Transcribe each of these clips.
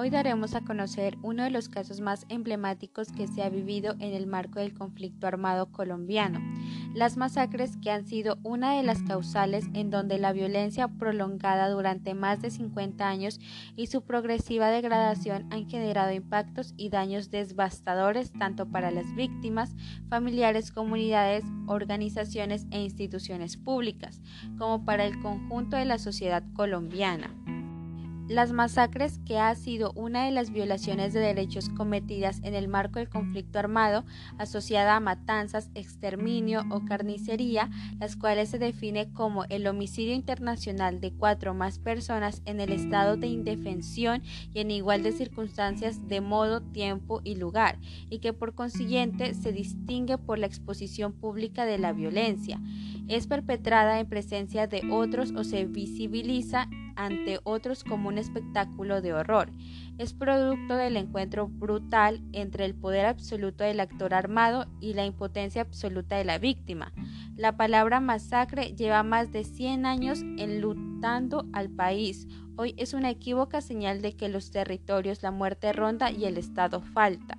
Hoy daremos a conocer uno de los casos más emblemáticos que se ha vivido en el marco del conflicto armado colombiano, las masacres que han sido una de las causales en donde la violencia prolongada durante más de 50 años y su progresiva degradación han generado impactos y daños devastadores tanto para las víctimas, familiares, comunidades, organizaciones e instituciones públicas, como para el conjunto de la sociedad colombiana. Las masacres, que ha sido una de las violaciones de derechos cometidas en el marco del conflicto armado, asociada a matanzas, exterminio o carnicería, las cuales se define como el homicidio internacional de cuatro o más personas en el estado de indefensión y en igual de circunstancias de modo, tiempo y lugar, y que por consiguiente se distingue por la exposición pública de la violencia. Es perpetrada en presencia de otros o se visibiliza ante otros como un espectáculo de horror. Es producto del encuentro brutal entre el poder absoluto del actor armado y la impotencia absoluta de la víctima. La palabra masacre lleva más de 100 años enlutando al país. Hoy es una equívoca señal de que los territorios, la muerte ronda y el Estado falta.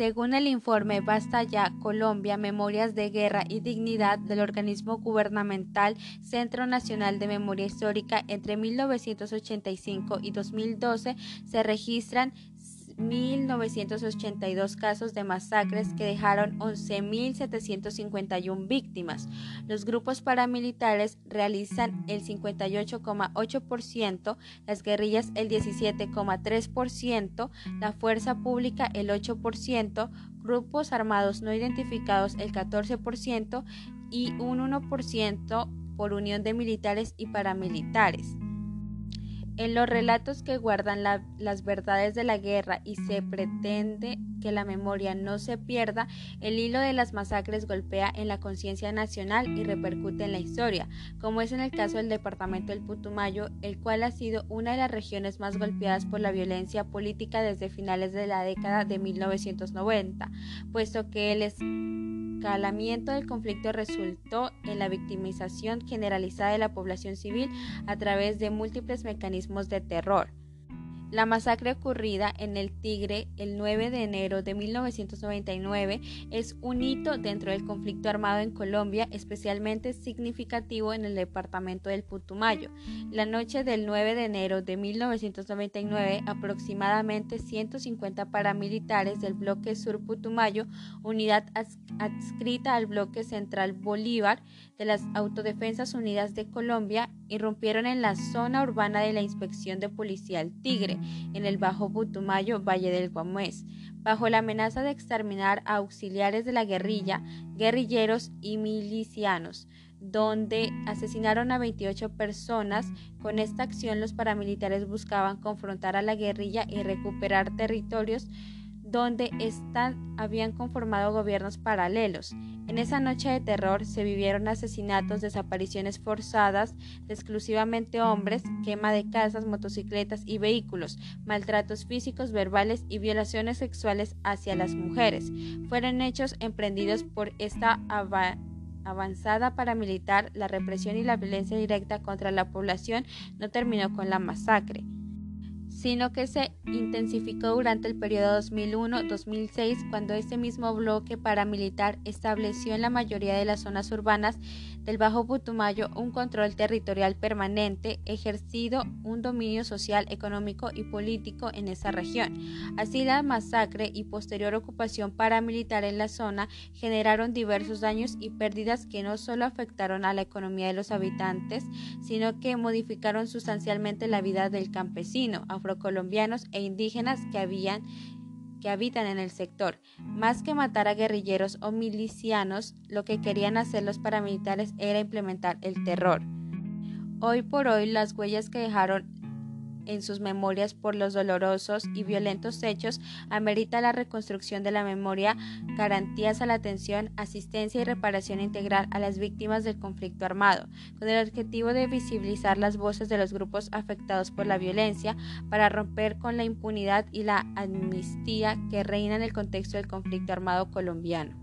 Según el informe Basta ya Colombia, Memorias de Guerra y Dignidad del organismo gubernamental Centro Nacional de Memoria Histórica, entre 1985 y 2012 se registran 1.982 casos de masacres que dejaron 11.751 víctimas. Los grupos paramilitares realizan el 58,8%, las guerrillas el 17,3%, la fuerza pública el 8%, grupos armados no identificados el 14% y un 1% por unión de militares y paramilitares. En los relatos que guardan las verdades de la guerra y se pretende que la memoria no se pierda, el hilo de las masacres golpea en la conciencia nacional y repercute en la historia, como es en el caso del departamento del Putumayo, el cual ha sido una de las regiones más golpeadas por la violencia política desde finales de la década de 1990, puesto que el escalamiento del conflicto resultó en la victimización generalizada de la población civil a través de múltiples mecanismos de terror. La masacre ocurrida en el Tigre el 9 de enero de 1999 es un hito dentro del conflicto armado en Colombia, especialmente significativo en el departamento del Putumayo. La noche del 9 de enero de 1999, aproximadamente 150 paramilitares del bloque Sur Putumayo, unidad adscrita al bloque central Bolívar de las Autodefensas Unidas de Colombia, irrumpieron en la zona urbana de la Inspección de Policía El Tigre en el Bajo Putumayo, Valle del Guamués, bajo la amenaza de exterminar a auxiliares de la guerrilla, guerrilleros y milicianos, donde asesinaron a 28 personas. Con esta acción los paramilitares buscaban confrontar a la guerrilla y recuperar territorios donde habían conformado gobiernos paralelos. En esa noche de terror se vivieron asesinatos, desapariciones forzadas de exclusivamente hombres, quema de casas, motocicletas y vehículos, maltratos físicos, verbales y violaciones sexuales hacia las mujeres. Fueron hechos emprendidos por esta avanzada paramilitar, la represión y la violencia directa contra la población no terminó con la masacre sino que se intensificó durante el periodo 2001-2006 cuando este mismo bloque paramilitar estableció en la mayoría de las zonas urbanas del Bajo Putumayo un control territorial permanente, ejercido un dominio social, económico y político en esa región. Así la masacre y posterior ocupación paramilitar en la zona generaron diversos daños y pérdidas que no solo afectaron a la economía de los habitantes, sino que modificaron sustancialmente la vida del campesino, afrocolombianos e indígenas que habían que habitan en el sector. Más que matar a guerrilleros o milicianos, lo que querían hacer los paramilitares era implementar el terror. Hoy por hoy las huellas que dejaron en sus memorias por los dolorosos y violentos hechos, amerita la reconstrucción de la memoria, garantías a la atención, asistencia y reparación integral a las víctimas del conflicto armado, con el objetivo de visibilizar las voces de los grupos afectados por la violencia para romper con la impunidad y la amnistía que reina en el contexto del conflicto armado colombiano.